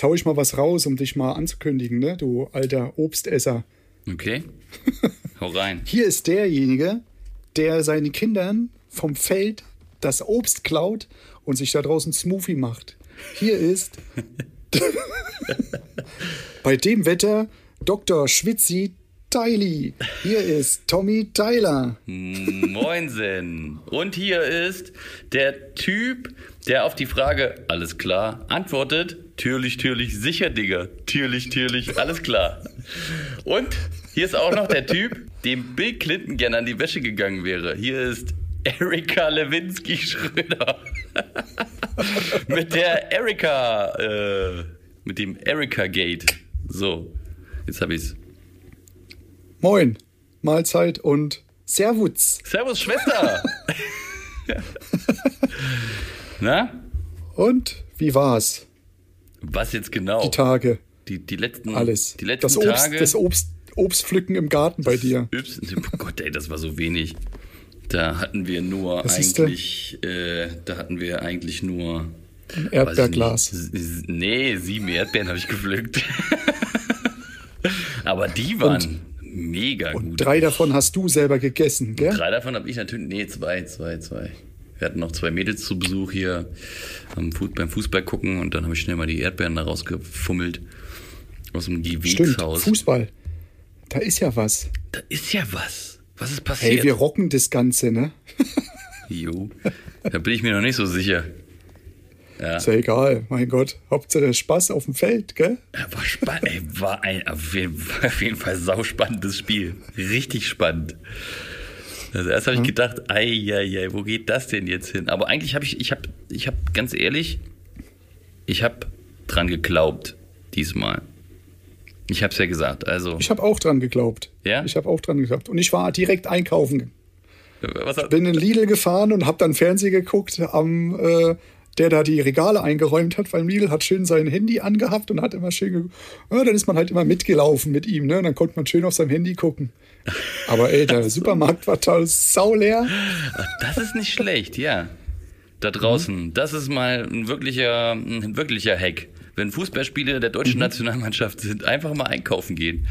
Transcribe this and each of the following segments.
Jetzt hau ich mal was raus, um dich mal anzukündigen, ne? Du alter Obstesser. Okay. Hau rein. Hier ist derjenige, der seinen Kindern vom Feld das Obst klaut und sich da draußen Smoothie macht. Hier ist bei dem Wetter Dr. Schwitzi Tyli. Hier ist Tommy Tyler. Moinsen. Und hier ist der Typ, der auf die Frage, alles klar, antwortet, türlich, türlich, sicher, Digga. Türlich, türlich, alles klar. Und hier ist auch noch der Typ, dem Bill Clinton gerne an die Wäsche gegangen wäre. Hier ist Erika Lewinsky Schröder. mit der Erika, äh, mit dem Erika Gate. So, jetzt hab ich's. Moin, Mahlzeit und Servus. Servus, Schwester. Na? Und wie war's? Was jetzt genau? Die Tage. Die, die letzten, Alles. Die letzten das Obst, Tage. Das Obst, Obstpflücken im Garten bei dir. Ups, oh Gott, ey, das war so wenig. Da hatten wir nur Was siehste? eigentlich, äh, da hatten wir eigentlich nur Ein Erdbeerglas. Nee, sieben Erdbeeren habe ich gepflückt. Aber die waren mega Und gut. drei davon hast du selber gegessen, gell? Drei davon habe ich natürlich, nee, zwei, zwei, zwei. Wir hatten noch zwei Mädels zu Besuch hier am Fu beim Fußball gucken und dann habe ich schnell mal die Erdbeeren da rausgefummelt aus dem Gewächshaus. Fußball. Da ist ja was. Da ist ja was. Was ist passiert? Hey, wir rocken das Ganze, ne? Jo, da bin ich mir noch nicht so sicher. Ist ja egal, mein Gott. Hauptsache Spaß auf dem Feld, gell? Ja, War spannend, ey, war ein auf jeden, Fall- auf jeden Fall sauspannendes Spiel. Richtig spannend. Also erst habe ich gedacht, ei, ei, ei, wo geht das denn jetzt hin? Aber eigentlich habe ich, ich habe, ich habe ganz ehrlich, ich habe dran geglaubt diesmal. Ich habe es ja gesagt. Also Ich habe auch dran geglaubt. Ja? Ich habe auch dran geglaubt. Und ich war direkt einkaufen. was hat, Bin in Lidl gefahren und habe dann Fernsehen geguckt, am, äh, der da die Regale eingeräumt hat, weil Lidl hat schön sein Handy angehabt und hat immer schön. Ja, dann ist man halt immer mitgelaufen mit ihm, ne? Und dann konnte man schön auf seinem Handy gucken. Aber ey, der Supermarkt war total sauleer. das ist nicht schlecht, ja. Da draußen, das ist mal ein wirklicher, ein wirklicher Hack. Wenn Fußballspiele der deutschen Nationalmannschaft sind, einfach mal einkaufen gehen.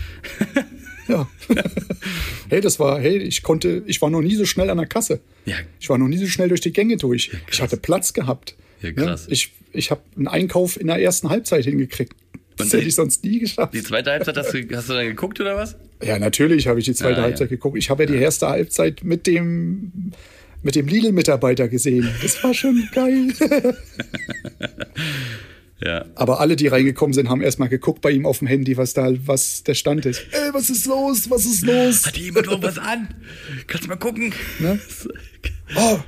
Ja. hey, das war, hey, ich konnte, ich war noch nie so schnell an der Kasse. Ja, Ich war noch nie so schnell durch die Gänge durch. ich hatte Platz gehabt. Ja, krass. Ich, ich habe einen Einkauf in der ersten Halbzeit hingekriegt. Das hätte ich sonst nie geschafft. Die zweite Halbzeit hast du, hast du dann geguckt oder was? Ja, natürlich habe ich die zweite Ah, ja. Halbzeit geguckt. Ich habe ja die erste Halbzeit mit dem mit dem Lidl-Mitarbeiter gesehen. Das war schon geil. Ja. Aber alle, die reingekommen sind, haben erstmal geguckt bei ihm auf dem Handy, was da, was der Stand ist. Ey, was ist los? Was ist los? Hat jemand noch was an? Kannst du mal gucken? Ne? Oh.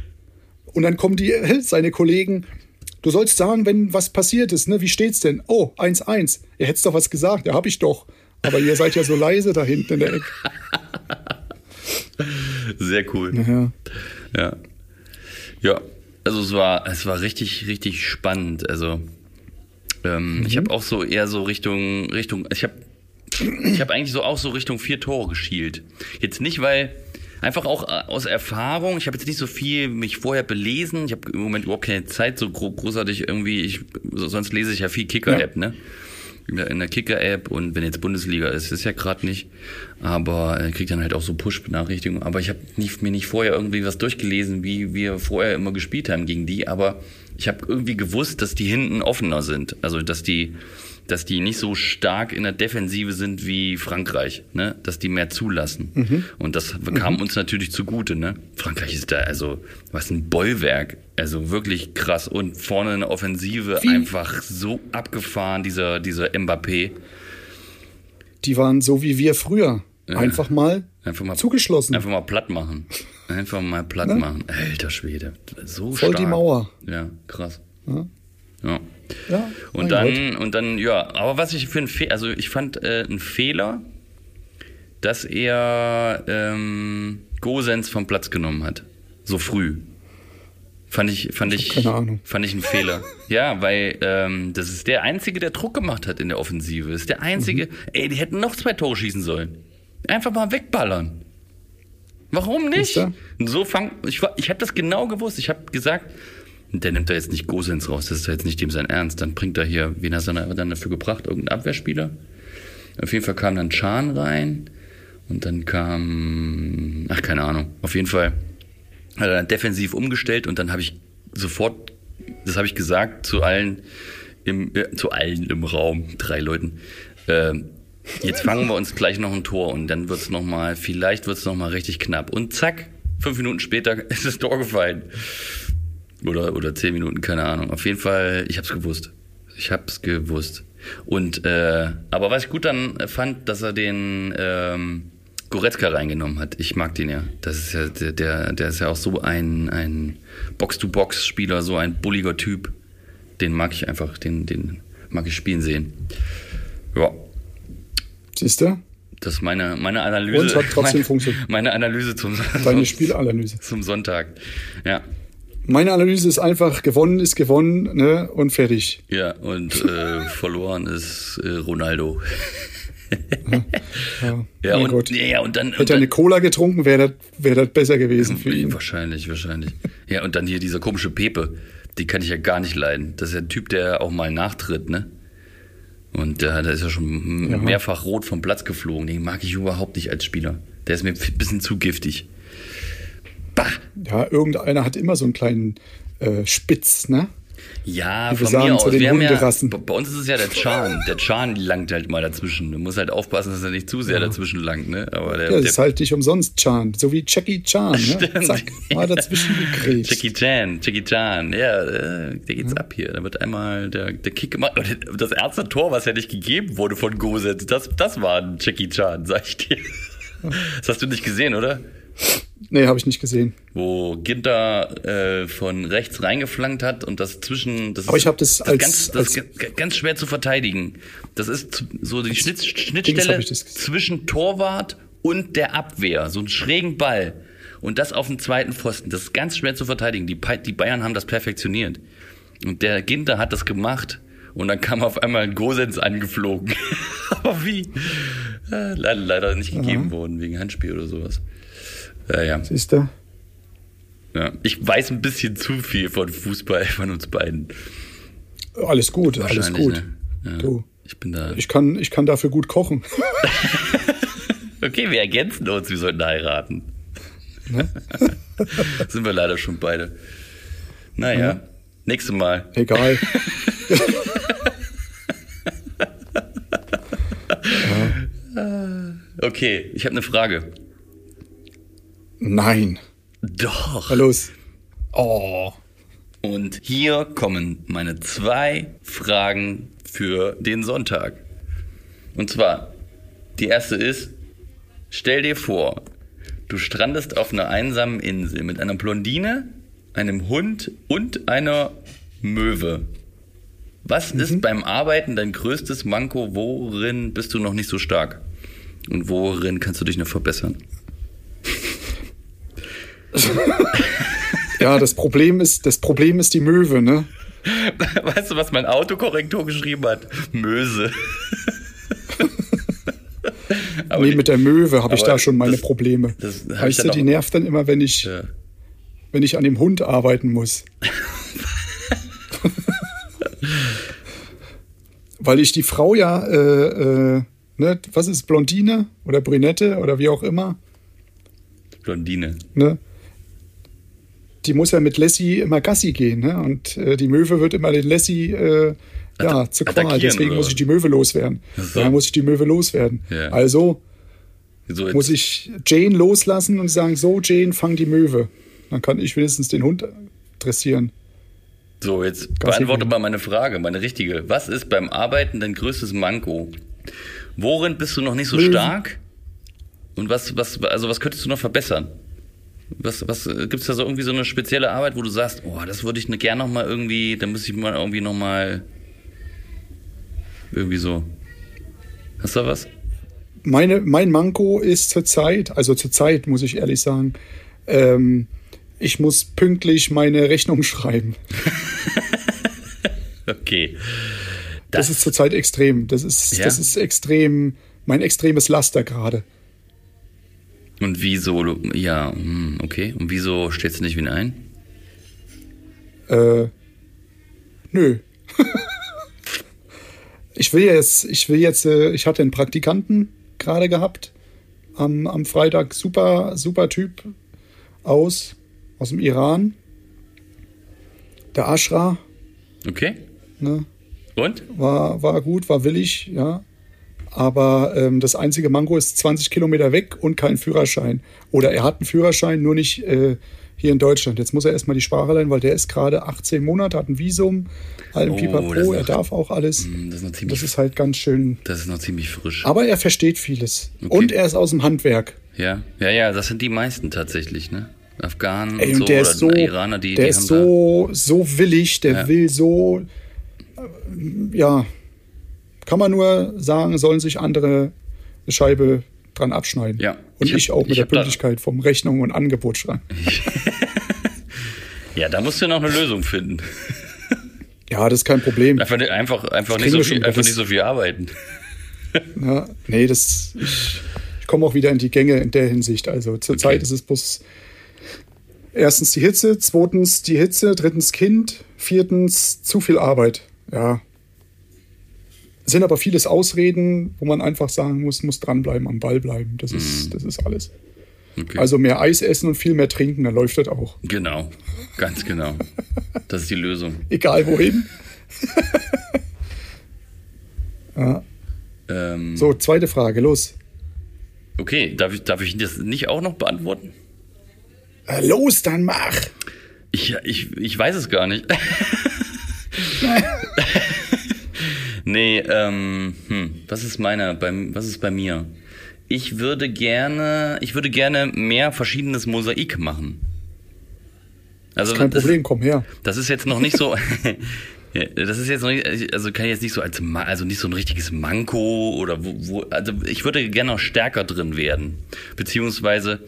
Und dann kommen die, seine Kollegen. Du sollst sagen, wenn was passiert ist, ne? Wie steht's denn? Oh, 1-1. Ihr hättest doch was gesagt. Ja, hab ich doch. Aber ihr seid ja so leise da hinten in der Ecke. Sehr cool. Ja. Ja. Ja. Also es war, es war richtig, richtig spannend. Also ähm, ich habe auch so eher so Richtung, Richtung, ich habe ich habe eigentlich so auch so Richtung vier Tore geschielt. Jetzt nicht, weil einfach auch äh, aus Erfahrung, ich habe jetzt nicht so viel mich vorher belesen, ich habe im Moment überhaupt keine Zeit, so gro großartig irgendwie, ich, so- sonst lese ich ja viel Kicker-App, ne? In der, Kicker-App und wenn jetzt Bundesliga ist, ist ja gerade nicht, aber äh, kriegt dann halt auch so Push-Benachrichtigungen. Aber ich habe mir nicht vorher irgendwie was durchgelesen, wie wir vorher immer gespielt haben gegen die, aber ich habe irgendwie gewusst, dass die hinten offener sind. Also dass die, dass die nicht so stark in der Defensive sind wie Frankreich, ne? Dass die mehr zulassen. Und das kam uns natürlich zugute, ne? Frankreich ist da also was ein Bollwerk, also wirklich krass und vorne eine Offensive Wie? einfach so abgefahren dieser dieser Mbappé. Die waren so wie wir früher. Einfach mal Einfach mal zugeschlossen. Einfach mal platt machen. Einfach mal platt machen. Alter Schwede, so Voll stark. die Mauer. Ja, krass. Ja. Ja. Ja, Und dann, und dann, ja, aber was ich für ein Fehler, also ich fand äh, einen Fehler, dass er ähm, Gosens vom Platz genommen hat. So früh. Fand ich, fand ich, Ahnung. fand ich einen Fehler. Ja, weil ähm, das ist der Einzige, der Druck gemacht hat in der Offensive. Das ist der Einzige, Mhm. ey, die hätten noch zwei Tore schießen sollen. Einfach mal wegballern. Warum nicht? So fang, ich, ich habe das genau gewusst. Ich habe gesagt, der nimmt da jetzt nicht Gosens raus, das ist jetzt nicht dem sein Ernst. Dann bringt er hier, wen hast du dann dafür gebracht? Irgendein Abwehrspieler? Auf jeden Fall kam dann Chan rein und dann kam, ach keine Ahnung, auf jeden Fall hat er dann defensiv umgestellt und dann habe ich sofort, das habe ich gesagt zu allen im, äh, zu allen im Raum, drei Leuten, äh, jetzt fangen wir uns gleich noch ein Tor und dann wird es nochmal, vielleicht wird es nochmal richtig knapp und zack, fünf Minuten später ist das Tor gefallen. Oder, oder zehn Minuten, keine Ahnung. Auf jeden Fall, ich hab's gewusst. Ich hab's gewusst. Und äh, aber was ich gut dann fand, dass er den ähm, Goretzka reingenommen hat. Ich mag den ja. Das ist ja der, der, der ist ja auch so ein, ein Box-to-Box-Spieler, so ein bulliger Typ. Den mag ich einfach, den, den mag ich spielen sehen. Ja. Siehst du? Das ist meine, meine Analyse. Und hat trotzdem meine, funktioniert. Meine Analyse zum, Deine Spielanalyse. zum Sonntag. Ja. Meine Analyse ist einfach, gewonnen ist gewonnen ne? und fertig. Ja, und äh, verloren ist äh, Ronaldo. Ja, Ja, und, Gott. ja, und dann. Hätte und er dann eine Cola getrunken, wäre das, wär besser gewesen für ihn. Wahrscheinlich, wahrscheinlich. Ja, und dann hier dieser komische Pepe. Die kann ich ja gar nicht leiden. Das ist ja ein Typ, der auch mal nachtritt, ne? Und der, der ist ja schon Ja. mehrfach rot vom Platz geflogen. Den mag ich überhaupt nicht als Spieler. Der ist mir ein bisschen zu giftig. Bah! Ja, irgendeiner hat immer so einen kleinen äh, Spitz, ne? Ja, Wie wir von mir aus. Wir haben ja, bei uns ist es ja der Chan. Der Chan langt halt mal dazwischen. Du musst halt aufpassen, dass er nicht zu sehr dazwischen langt, ne? Aber der, Ja, das der ist halt nicht umsonst Chan. So wie Jackie Chan, ne? Zack, mal dazwischen gekriegt. Jackie Chan, Jackie Chan, ja, äh, der geht's ab hier. Da wird einmal der, der Kick gemacht. Das erste Tor, was ja nicht gegeben wurde von Gosens, das, das war ein Jackie Chan, sag ich dir. Das hast du nicht gesehen, oder? Nee, habe ich nicht gesehen. Wo Ginter äh, von rechts reingeflankt hat und das zwischen. Das Aber ist- ich hab das ist als- ganz, das als- ganz schwer zu verteidigen. Das ist so die Schnitt, Schnittstelle das zwischen Torwart und der Abwehr. So einen schrägen Ball. Und das auf dem zweiten Pfosten. Das ist ganz schwer zu verteidigen. Die, die Bayern haben das perfektioniert. Und der Ginter hat das gemacht. Und dann kam auf einmal ein Gosens angeflogen. Aber wie? Äh, leider, leider nicht gegeben worden, wegen Handspiel oder sowas. Ja, ja. Siehst du? Ja, ich weiß ein bisschen zu viel von Fußball von uns beiden. Alles gut, alles gut. Ne? Ja. Du, Ich bin da. ich kann, ich kann dafür gut kochen. Okay, wir ergänzen uns, wir sollten heiraten. Ne? Sind wir leider schon beide. Naja, nächstes Mal. Egal. Okay, ich habe eine Frage. Nein. Doch. Na los. Oh. Und hier kommen meine zwei Fragen für den Sonntag. Und zwar, die erste ist, stell dir vor, du strandest auf einer einsamen Insel mit einer Blondine, einem Hund und einer Möwe. Was ist beim Arbeiten dein größtes Manko? Worin bist du noch nicht so stark? Und worin kannst du dich noch verbessern? Ja, das Problem ist, das Problem ist die Möwe, ne? Weißt du, was mein Autokorrektor geschrieben hat? Möse. Aber nee, mit der Möwe habe ich da schon meine das- Probleme. das hab ich weißt du, die nervt dann immer, wenn ich, Ja. wenn ich an dem Hund arbeiten muss. Weil ich die Frau ja, äh, äh, ne, was ist Blondine oder Brünette oder wie auch immer, Blondine. ne? Die muss ja mit Lassie immer Gassi gehen, ne? Und äh, die Möwe wird immer den Lassie äh, ja, Atta- zu Qual. Deswegen oder muss ich die Möwe loswerden. So. Ja, muss ich die Möwe loswerden. Ja. Also So muss ich Jane loslassen und sagen, so Jane, fang die Möwe. Dann kann ich wenigstens den Hund dressieren. so, jetzt Gassi beantworte gehen. mal meine Frage, meine richtige. Was ist beim Arbeiten dein größtes Manko? Worin bist du noch nicht so Möwen. stark? Und was, was, also was könntest du noch verbessern? Was, was gibt es da so irgendwie so eine spezielle Arbeit, wo du sagst, oh, das würde ich ne, gern noch mal irgendwie, da muss ich mal irgendwie noch mal irgendwie so. Hast du da was? Meine, mein Manko ist zurzeit, also zurzeit muss ich ehrlich sagen, ähm, ich muss pünktlich meine Rechnung schreiben. Okay. Das, ist zurzeit extrem. Das ist, Ja? das ist extrem, mein extremes Laster gerade. Und wieso, ja, hm, okay. Und wieso stellst du nicht wen ein? Äh, nö. ich will jetzt, ich will jetzt, äh, ich hatte einen Praktikanten gerade gehabt am, am Freitag. Super, super Typ aus, aus dem Iran. Der Ashra. Okay. Ne? Und? War, war gut, war willig, ja. Aber ähm, das einzige Mango ist 20 Kilometer weg und kein Führerschein. Oder er hat einen Führerschein, nur nicht äh, hier in Deutschland. Jetzt muss er erstmal die Sprache lernen, weil der ist gerade 18 Monate, hat ein Visum, allem Oh, Pipapo, er darf auch alles. Hm, Das ist noch ziemlich, Das ist halt ganz schön. das ist noch ziemlich frisch. Aber er versteht vieles. Okay. Und er ist aus dem Handwerk. Ja, ja, ja, das sind die meisten tatsächlich, ne? Afghanen Ey, und so, der oder ist so, Iraner, die, der die ist so, so willig, der Ja. will so, ja, kann man nur sagen, sollen sich andere eine Scheibe dran abschneiden. Ja. Und Ich ich, auch mit ich der Pünktlichkeit vom Rechnung und Angebot schreiben. ja, da musst du noch eine Lösung finden. Ja, das ist kein Problem. Einfach, einfach, einfach, nicht, so viel, einfach nicht so viel arbeiten. Ja, nee, das, ich, ich komme auch wieder in die Gänge in der Hinsicht. Also zurzeit Okay. ist es bloß erstens die Hitze, zweitens die Hitze, drittens Kind, viertens zu viel Arbeit. Ja. Sind aber vieles Ausreden, wo man einfach sagen muss, muss dranbleiben, am Ball bleiben. Das ist, das ist alles. Mhm. Okay. Also mehr Eis essen und viel mehr trinken, dann läuft das auch. genau, ganz genau. Das ist die Lösung. Egal wohin. ja. Ähm, So, zweite Frage, los. Okay, darf ich, darf ich das nicht auch noch beantworten? Äh, los, dann mach! Ich, ich, ich weiß es gar nicht. nee, ähm, hm, was ist meiner, beim, was ist bei mir? Ich würde gerne, ich würde gerne mehr verschiedenes Mosaik machen. Also Kein das, Problem, komm her. das ist jetzt noch nicht so. Das ist jetzt noch nicht, also kann ich jetzt nicht so als, also nicht so ein richtiges Manko oder wo, wo also ich würde gerne noch stärker drin werden. Beziehungsweise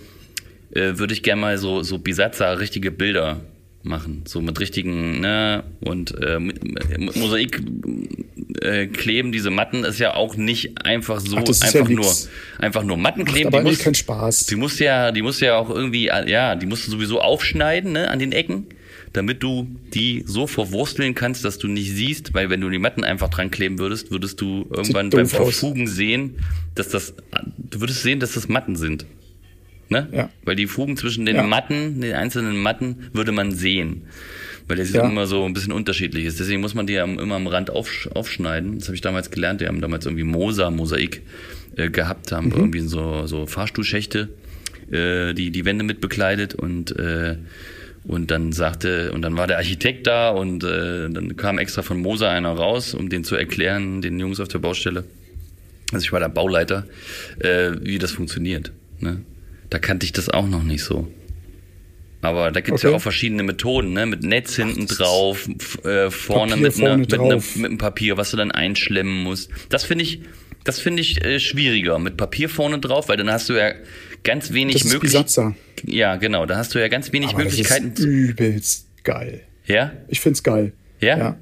äh, würde ich gerne mal so, so Bisatza richtige Bilder machen. So mit richtigen, ne, und äh, mit, mit Mosaik äh, kleben, diese Matten ist ja auch nicht einfach so, Ach, ist ja einfach nur, einfach nur Matten kleben. aber die muss, kein Spaß. Die musst ja, die musst ja auch irgendwie, ja, die musst du sowieso aufschneiden, ne, an den Ecken, damit du die so verwursteln kannst, dass du nicht siehst, weil wenn du die Matten einfach dran kleben würdest, würdest du irgendwann beim. Verfugen sehen, dass das, du würdest sehen, dass das Matten sind. Ne? Ja. Weil die Fugen zwischen den Ja. Matten, den einzelnen Matten, würde man sehen. Weil das Ja. immer so ein bisschen unterschiedlich ist. Deswegen muss man die ja immer am Rand aufsch aufschneiden. Das habe ich damals gelernt. Die haben damals irgendwie Mosa, Mosaik äh, gehabt, haben Mhm. irgendwie so, so Fahrstuhlschächte, äh, die die Wände mit bekleidet und äh, und dann sagte, und dann war der Architekt da und äh, dann kam extra von Mosa einer raus, um den zu erklären, den Jungs auf der Baustelle. Also ich war der Bauleiter, äh, wie das funktioniert. Ne? Da kannte ich das auch noch nicht so. Aber da gibt's Okay. ja auch verschiedene Methoden, ne? Mit Netz hinten das drauf, äh, vorne, Papier mit, vorne einer, drauf. mit einem Papier, was du dann einschlemmen musst. Das finde ich, das finde ich äh, schwieriger mit Papier vorne drauf, weil dann hast du ja ganz wenig Das Möglichkeiten. Ja, genau, da hast du ja ganz wenig Aber das Möglichkeiten. ist übelst geil. ja? Ich find's geil. Ja?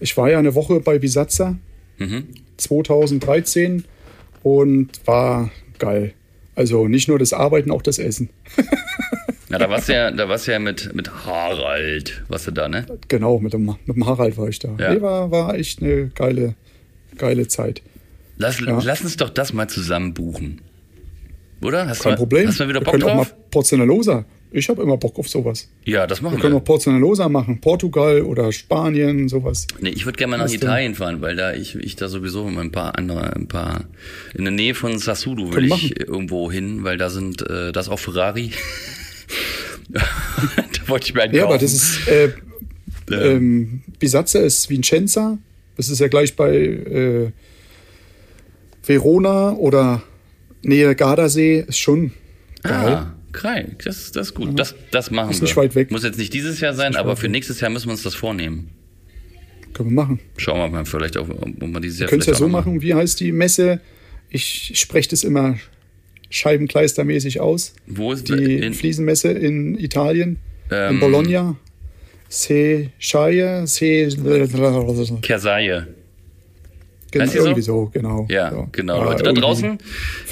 Ich war ja eine Woche bei Bisatzer Mhm. 2013 und war geil. Also nicht nur das Arbeiten, auch das Essen. Ja, da warst du ja, da warst du ja mit, mit Harald, warst du da, ne? Genau, mit dem, mit dem Harald war ich da. Ja. Nee, war, war echt eine geile, geile Zeit. Lass, Ja. lass uns doch das mal zusammen buchen. Oder? Hast Kein du, Problem. Hast du mal wieder Wir Bock können auch drauf? mal Porzellanlosa. Ich habe immer Bock auf sowas. Ja, das machen Wir können wir. auch Porzellanlosa machen. Portugal oder Spanien, sowas. Nee, ich würde gerne mal nach denn? Italien fahren, weil da ich, ich da sowieso ein paar andere, ein paar in der Nähe von Sassudo will Können ich machen. irgendwo hin, weil da sind, äh, da ist auch Ferrari. da wollte ich mir einen Ja, aber kaufen. das ist, äh, ähm, Bisazza ist Vincenza. Das ist ja gleich bei äh, Verona oder Nähe Gardasee. Ist schon geil. Ah, Krei, das, das ist gut. Das, das machen Ist wir. nicht weit weg. Muss jetzt nicht dieses Jahr sein, aber für nächstes Jahr müssen wir uns das vornehmen. Können wir machen. Schauen wir mal vielleicht, auch, ob wir dieses Jahr Wir können es ja so machen. Wie heißt die Messe? Ich spreche das immer scheibenkleistermäßig aus. Wo ist Die in, Fliesenmesse in Italien, Ähm, in Bologna. Se Scheie, Se. Versailles. Genau, Heißt die so? irgendwie so, genau. Ja, so. genau. Ja, Leute da draußen,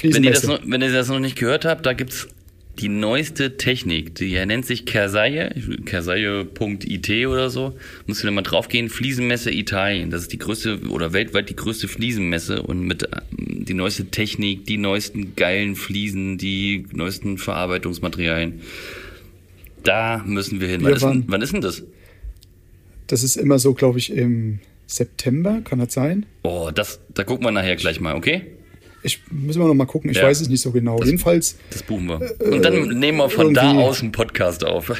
wenn ihr, das noch, wenn ihr das noch nicht gehört habt, da gibt's die neueste Technik, die nennt sich Kersaye, kersaye.it oder so. Musst du da mal draufgehen. Fliesenmesse Italien. Das ist die größte oder weltweit die größte Fliesenmesse und mit ähm, die neueste Technik, die neuesten geilen Fliesen, die neuesten Verarbeitungsmaterialien. Da müssen wir hin. Wir wann, ist, denn- wann ist denn das? Das ist immer so, glaube ich, im September, kann das sein? Oh, das, da gucken wir nachher gleich mal, okay? Ich müssen wir noch mal gucken, ich Ja. weiß es nicht so genau. Jedenfalls, Das buchen wir. Und dann nehmen wir von da Äh, aus einen Podcast auf.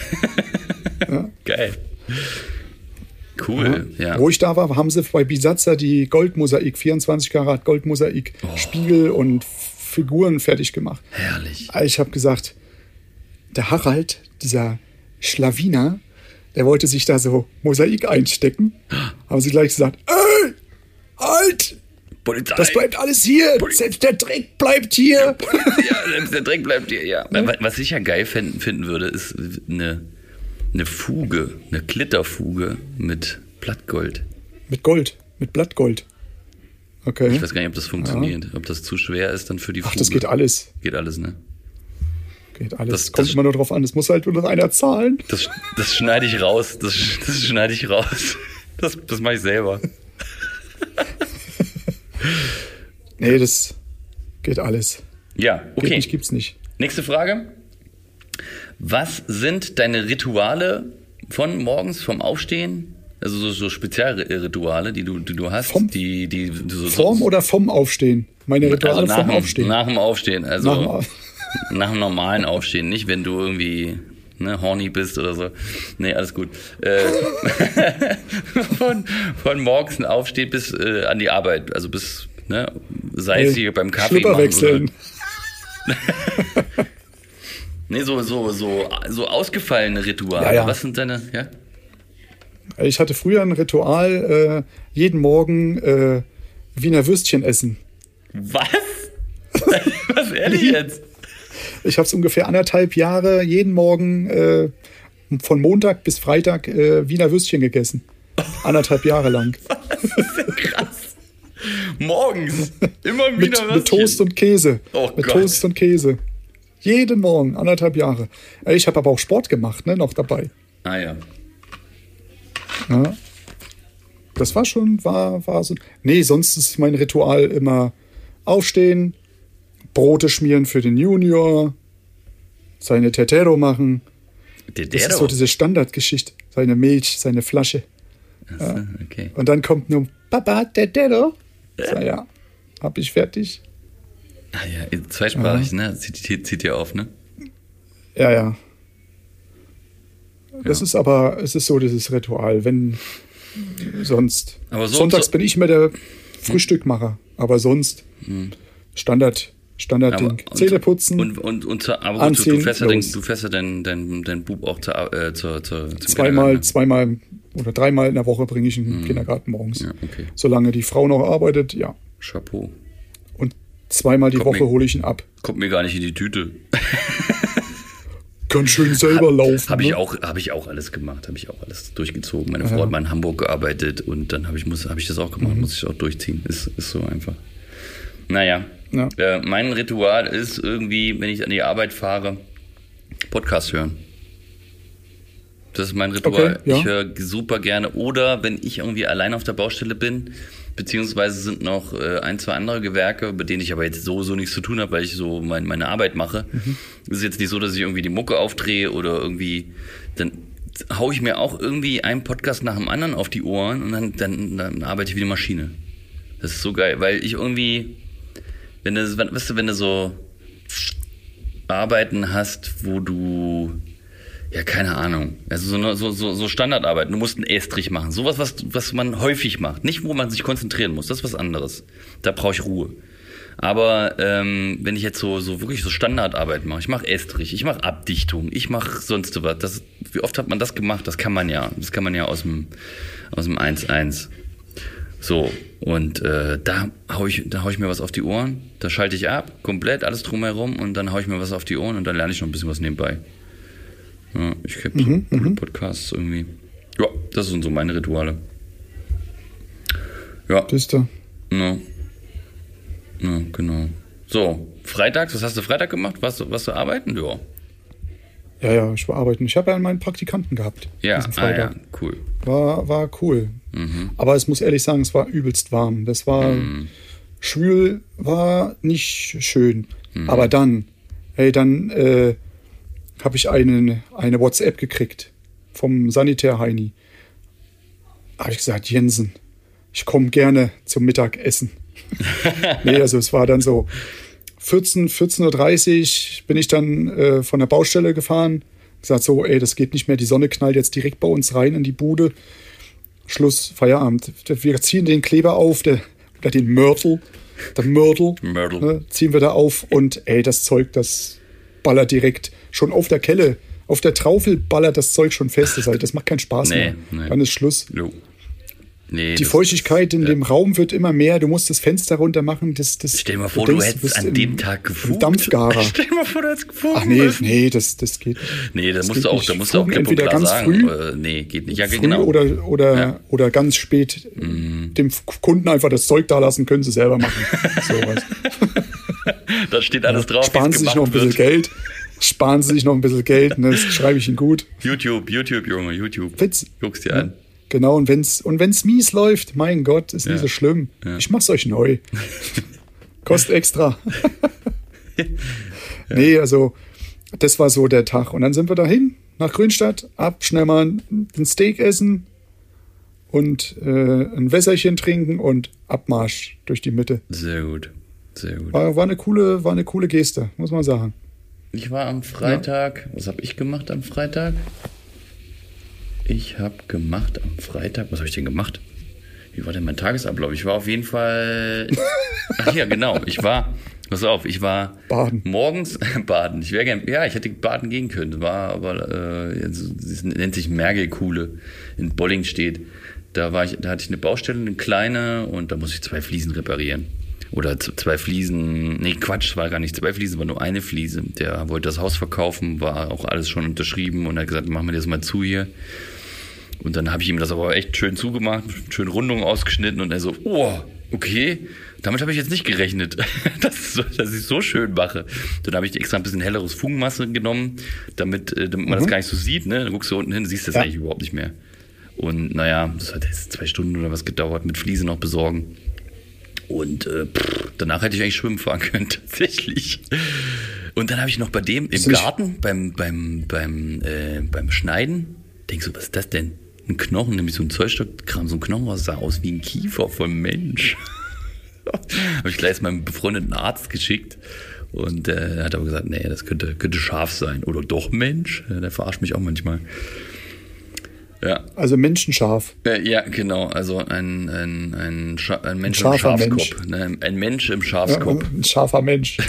Geil. Cool, ja. wo ich da war, haben sie bei Bisazza die Goldmosaik, 24 Karat Goldmosaik, Oh. Spiegel und Figuren fertig gemacht. Herrlich. Ich habe gesagt, der Harald, dieser Schlawiner, der wollte sich da so Mosaik einstecken. Haben sie gleich gesagt, ey, halt, Polizei. das bleibt alles hier, selbst der Dreck bleibt hier. ja, selbst der Dreck bleibt dir, ja. Wa- Was ich ja geil finden, finden würde, ist eine, eine Fuge, eine Glitterfuge mit Blattgold. Mit Gold, mit Blattgold. Okay. Ich weiß gar nicht, ob das funktioniert. Ob das zu schwer ist dann für die Fuge. Ach, das geht alles. Geht alles, ne? Geht alles. Das- Kommt das- immer nur drauf an. Es muss halt nur noch einer zahlen. Das, das schneide ich raus. Das, das schneide ich raus. Das, das mache ich selber. Nee, das geht alles. Ja, Geht okay. nicht, gibt's nicht. Nächste Frage. Was sind deine Rituale von morgens, vom Aufstehen? Also so, so Spezialrituale, die du, die du hast, Vom- die, die so, Vorm oder vom Aufstehen? Meine Rituale also nach, vorm dem, Aufstehen. nach dem Aufstehen, also Nach dem nach, Au- dem normalen Aufstehen, nicht wenn du irgendwie ne, horny bist oder so. Nee, alles gut. Äh, von, von morgens aufstehen bis äh, an die Arbeit, also bis, ne, sei es hier beim Kaffee Schlüpper machen wechseln. Nee, so, so, so, so ausgefallene Rituale. Ja, ja. Was sind deine, ja? Ich hatte früher ein Ritual, äh, jeden Morgen äh, Wiener Würstchen essen. Was? Was ehrlich jetzt? Ich habe es ungefähr anderthalb Jahre jeden Morgen äh, von Montag bis Freitag äh, Wiener Würstchen gegessen. Anderthalb Jahre lang. Krass. Morgens. Immer Mit, wieder mit Toast und Käse. Oh mit Gott. Toast und Käse. Jeden Morgen, anderthalb Jahre. Äh, Ich habe aber auch Sport gemacht, ne, noch dabei. Ah ja. Ja. Das war schon, war, war so. Nee, sonst ist mein Ritual immer aufstehen, Brote schmieren für den Junior, seine Tetero machen. Der, Das ist so diese Standardgeschichte. Seine Milch, seine Flasche. Achso, okay. Und dann kommt nur Papa, Tetero. So, ja, hab ich fertig. Ah ja, zweisprachig, ne? Zieht, zieht, ihr auf, ne? Ja, ja. Das Ja. ist aber, es ist so dieses Ritual. Wenn sonst. Aber so- Sonntags so- bin ich immer der Frühstückmacher. Aber sonst Standard, Standardding. und- Zähne putzen. Und, und, und zur, aber gut, du, du Anziehen, fährst ja, los. du fährst ja dein, dein, dein Bub auch zur, äh, zur, zur, zum zweimal, Kindergarten, zweimal oder dreimal in der Woche bringe ich ihn in den Kindergarten morgens. ne? Ja, okay. Solange die Frau noch arbeitet, ja. Chapeau. Und zweimal die Kommt Woche hole ich ihn ab. Kommt mir gar nicht in die Tüte. Kann schön selber laufen. Habe ich ne? auch, habe ich auch alles gemacht, habe ich auch alles durchgezogen. Meine Frau hat mal in Hamburg gearbeitet und dann habe ich muss, habe ich das auch Mhm. gemacht, muss ich auch durchziehen. Ist, ist so einfach. Naja, Ja. äh, mein Ritual ist irgendwie, wenn ich an die Arbeit fahre, Podcast hören. Das ist mein Ritual. Okay, ja. Ich höre super gerne. Oder wenn ich irgendwie allein auf der Baustelle bin, beziehungsweise sind noch äh, ein, zwei andere Gewerke, bei denen ich aber jetzt so, so nichts zu tun habe, weil ich so mein, meine Arbeit mache. Mhm. Es ist jetzt nicht so, dass ich irgendwie die Mucke aufdrehe oder irgendwie, dann hau ich mir auch irgendwie einen Podcast nach dem anderen auf die Ohren und dann, dann, dann arbeite ich wie eine Maschine. Das ist so geil, weil ich irgendwie, wenn du, weißt du, wenn du so Arbeiten hast, wo du ja, keine Ahnung. Also so, so, so, so Standardarbeit. Du musst einen Estrich machen. Sowas, was, was man häufig macht. Nicht, wo man sich konzentrieren muss. Das ist was anderes. Da brauche ich Ruhe. Aber ähm, wenn ich jetzt so, so wirklich so Standardarbeit mache, ich mache Estrich, ich mache Abdichtung, ich mache sonst was. Das, wie oft hat man das gemacht? Das kann man ja. Das kann man ja aus dem, aus dem 1-1. So, und äh, da hau ich, da hau ich mir was auf die Ohren, da schalte ich ab, komplett alles drumherum und dann hau ich mir was auf die Ohren und dann lerne ich noch ein bisschen was nebenbei. Ja, ich habe so coole Podcasts irgendwie. Ja, das sind so meine Rituale. Ja, du? ja. Ja, genau. So, freitags, was hast du Freitag gemacht? Warst du, warst du arbeiten? Ja. Ja, ja, ich war arbeiten. Ich habe ja meinen Praktikanten gehabt. Ja, diesen ah, ja, cool. War, war cool. Aber es muss ehrlich sagen, es war übelst warm. Das war schwül, war nicht schön. Aber dann, hey, dann äh, habe ich einen, eine WhatsApp gekriegt vom Sanitär Heini. Habe ich gesagt, Jensen, ich komme gerne zum Mittagessen. nee, also es war dann so 14, 14.30 Uhr bin ich dann äh, von der Baustelle gefahren. Gesagt so, ey, das geht nicht mehr, die Sonne knallt jetzt direkt bei uns rein in die Bude. Schluss, Feierabend. Wir ziehen den Kleber auf, der, oder den Mörtel, der Mörtel, Mörtel. Ne, ziehen wir da auf und ey, das Zeug, das ballert direkt schon auf der Kelle. Auf der Traufel ballert das Zeug schon fest. Das, heißt, das macht keinen Spaß Nee, mehr. nee. Dann ist Schluss. Jo. Nee, Die Feuchtigkeit in dem Raum wird immer mehr. Du musst das Fenster runter machen. Das, das, Stell dir mal vor, du, denkst, hättest bist an dem Tag gefugt. Dampfgarer. Stell dir mal vor, du hättest gefugt. Ach nee, nee, das, das geht. Nee, da musst du auch, da musst du auch klipp und klar ganz sagen. früh- äh, nee, geht nicht. Ja, Früh genau. oder, oder, Ja. Mhm. oder ganz spät dem Kunden einfach das Zeug da lassen, können sie selber machen. Sowas. da steht alles drauf. Sparen sie sich noch ein bisschen wird. Geld. Sparen sie sich noch ein bisschen Geld. Ne, das schreibe ich ihnen gut. YouTube, YouTube, Junge, YouTube. Witz. Guck's dir an. Genau, und wenn's, und wenn's mies läuft, mein Gott, ist Ja. nicht so schlimm. Ja. Ich mach's euch neu. Kostet extra. Nee, also, das war so der Tag. Und dann sind wir dahin, nach Grünstadt, ab, schnell mal ein Steak essen und äh, ein Wässerchen trinken und Abmarsch durch die Mitte. Sehr gut. Sehr gut. War, war, eine, coole, war eine coole Geste, muss man sagen. Ich war am Freitag. Was habe ich gemacht am Freitag? Ich habe gemacht am Freitag. Was habe ich denn gemacht? Wie war denn mein Tagesablauf? Ich war auf jeden Fall. Ach ja, genau. Ich war. Pass auf, ich war Baden. morgens baden. Ich wäre gern, ja, ich hätte baden gehen können. War aber, äh, es nennt sich Mergelkuhle in Bolling steht. Da war ich, da hatte ich eine Baustelle, eine kleine, und da musste ich zwei Fliesen reparieren. Oder zwei Fliesen, nee, Quatsch, war gar nicht zwei Fliesen, war nur eine Fliese. Der wollte das Haus verkaufen, war auch alles schon unterschrieben und hat gesagt, machen wir das mal zu hier. Und dann habe ich ihm das aber echt schön zugemacht, schön Rundung ausgeschnitten und er so, oh, okay, damit habe ich jetzt nicht gerechnet, dass, dass ich so schön mache. Dann habe ich extra ein bisschen helleres Fugenmasse genommen, damit, äh, damit man das gar nicht so sieht. Ne? Dann guckst du unten hin, siehst das Ja. eigentlich überhaupt nicht mehr. Und naja, das hat jetzt zwei Stunden oder was gedauert, mit Fliese noch besorgen. Und äh, pff, danach hätte ich eigentlich schwimmen fahren können, tatsächlich. Und dann habe ich noch bei dem im Garten beim, beim, beim, äh, beim Schneiden, denk so, was ist das denn? Ein Knochen, nämlich so ein Zollstock, kram so ein Knochen raus, sah aus wie ein Kiefer vom Mensch. habe ich gleich meinem befreundeten Arzt geschickt. Und äh, er hat aber gesagt, nee, das könnte, könnte scharf sein. Oder doch Mensch. Ja, Der verarscht mich auch manchmal. Ja, Also menschenscharf. äh, ja, genau. Also ein, ein, ein, Scha ein Mensch im scharfer Schafskopf. Ne? Ein Mensch im Ja, Schafskopf. ein scharfer Mensch.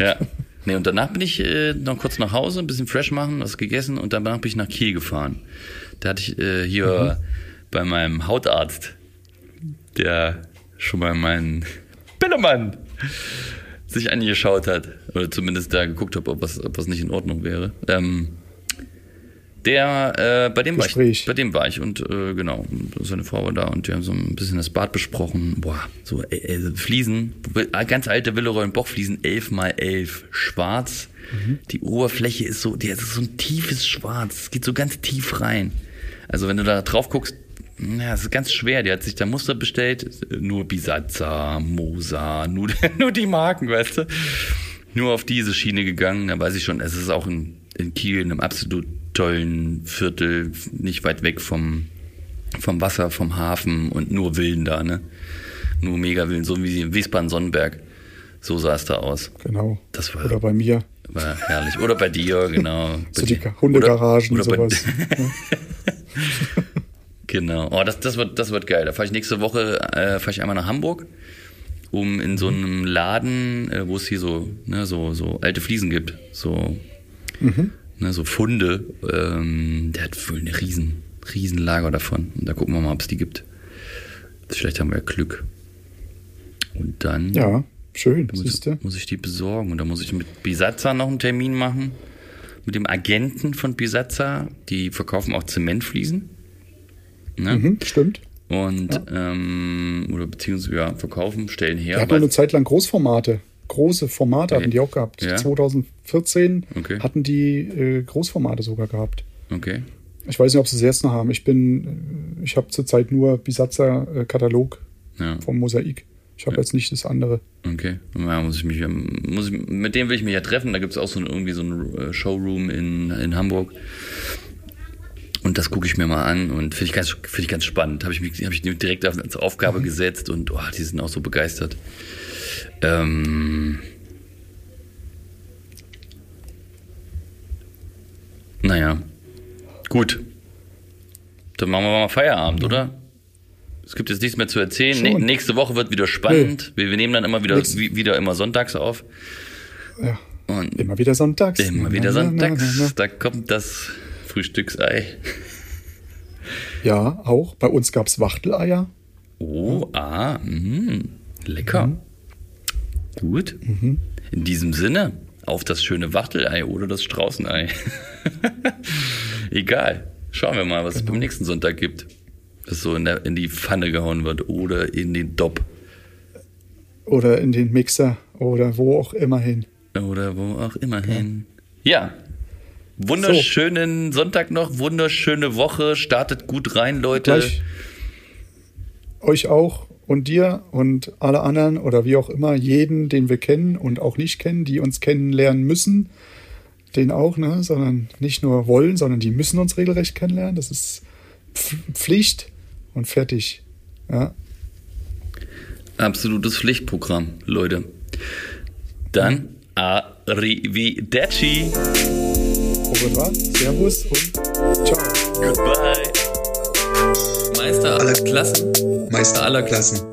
Ja. Nee, und danach bin ich äh, noch kurz nach Hause, ein bisschen fresh machen, was gegessen und danach bin ich nach Kiel gefahren. Da hatte ich äh, hier bei meinem Hautarzt, der schon mal meinen Billermann sich angeschaut hat. Oder zumindest da geguckt hat, ob was, ob was nicht in Ordnung wäre. Ähm, der, äh, bei dem war ich, Gespräch. bei dem war ich und äh, genau, seine Frau war da und wir haben so ein bisschen das Bad besprochen. Boah, so äh, äh, Fliesen, ganz alte Willerollen Bockfliesen, 11 mal 11, schwarz. Die Oberfläche ist so, die ist so ein tiefes Schwarz, es geht so ganz tief rein. Also wenn du da drauf guckst, ja, es ist ganz schwer. Die hat sich da Muster bestellt, nur Bisazza, Mosa, nur, nur die Marken, weißt du. Nur auf diese Schiene gegangen, da weiß ich schon, es ist auch in, in Kiel, in einem absolut tollen Viertel, nicht weit weg vom, vom Wasser, vom Hafen und nur Villen da, ne? Nur mega Villen, so wie in Wiesbaden-Sonnenberg. So sah es da aus. Genau. Das war- Oder bei mir. War herrlich. Oder bei dir, genau. So die. Hundegaragen, oder, oder sowas. Genau. Oh, das, das, wird, das wird geil. Da fahre ich nächste Woche äh, fahre ich einmal nach Hamburg, um in so einem Laden, äh, wo es hier so, ne, so, so alte Fliesen gibt, so, ne, so Funde. Ähm, der hat wohl eine riesen, riesen Lager davon. Und da gucken wir mal, ob es die gibt. Vielleicht haben wir ja Glück. Und dann Ja, schön, muss, muss ich die besorgen. Und da muss ich mit Bisazza noch einen Termin machen. Mit dem Agenten von Bisazza. Die verkaufen auch Zementfliesen. Ne? Mhm, stimmt. Und, ähm, oder beziehungsweise, ja, verkaufen, stellen her. Er hat eine Zeit lang Großformate. Große Formate hatten die auch gehabt. Ja? 2014 Okay. hatten die äh, Großformate sogar gehabt. Okay. Ich weiß nicht, ob sie es jetzt noch haben. Ich bin, äh, ich habe zurzeit nur Bisatzer-Katalog Ja. vom Mosaik. Ich habe jetzt nicht das andere. Okay. Ja, muss ich mich, muss ich, mit dem will ich mich ja treffen. Da gibt es auch so ein, irgendwie so ein äh, Showroom in, in Hamburg. Und das gucke ich mir mal an und finde ich ganz, finde ich ganz spannend. Habe ich mich, habe ich direkt auf- als Aufgabe gesetzt und oh, die sind auch so begeistert. Ähm, naja, gut. Dann machen wir mal Feierabend, oder? Es gibt jetzt nichts mehr zu erzählen. Nä- nächste Woche wird wieder spannend. Wir, wir nehmen dann immer wieder, wieder immer sonntags auf. Ja. Und Immer wieder sonntags. immer wieder Na, na, na, na, sonntags. Da kommt das Frühstücksei. Ja, auch. Bei uns gab es Wachteleier. Oh, ah, mh, lecker. Gut. In diesem Sinne, auf das schöne Wachtelei oder das Straußenei. Egal. Schauen wir mal, was es beim nächsten Sonntag gibt. Das so in, der, in die Pfanne gehauen wird oder in den Dopp Oder in den Mixer oder wo auch immer hin. oder wo auch immer hin. Ja. Wunderschönen Sonntag noch, wunderschöne Woche. Startet gut rein, Leute. Gleich euch auch und dir und alle anderen oder wie auch immer, jeden, den wir kennen und auch nicht kennen, die uns kennenlernen müssen, den auch, ne? sondern nicht nur wollen, sondern die müssen uns regelrecht kennenlernen. Das ist Pf- Pflicht und fertig. Ja. Absolutes Pflichtprogramm, Leute. Dann Arrivederci. Au revoir, Servus und ciao. Goodbye. Meister aller Klassen. Meister aller Klassen.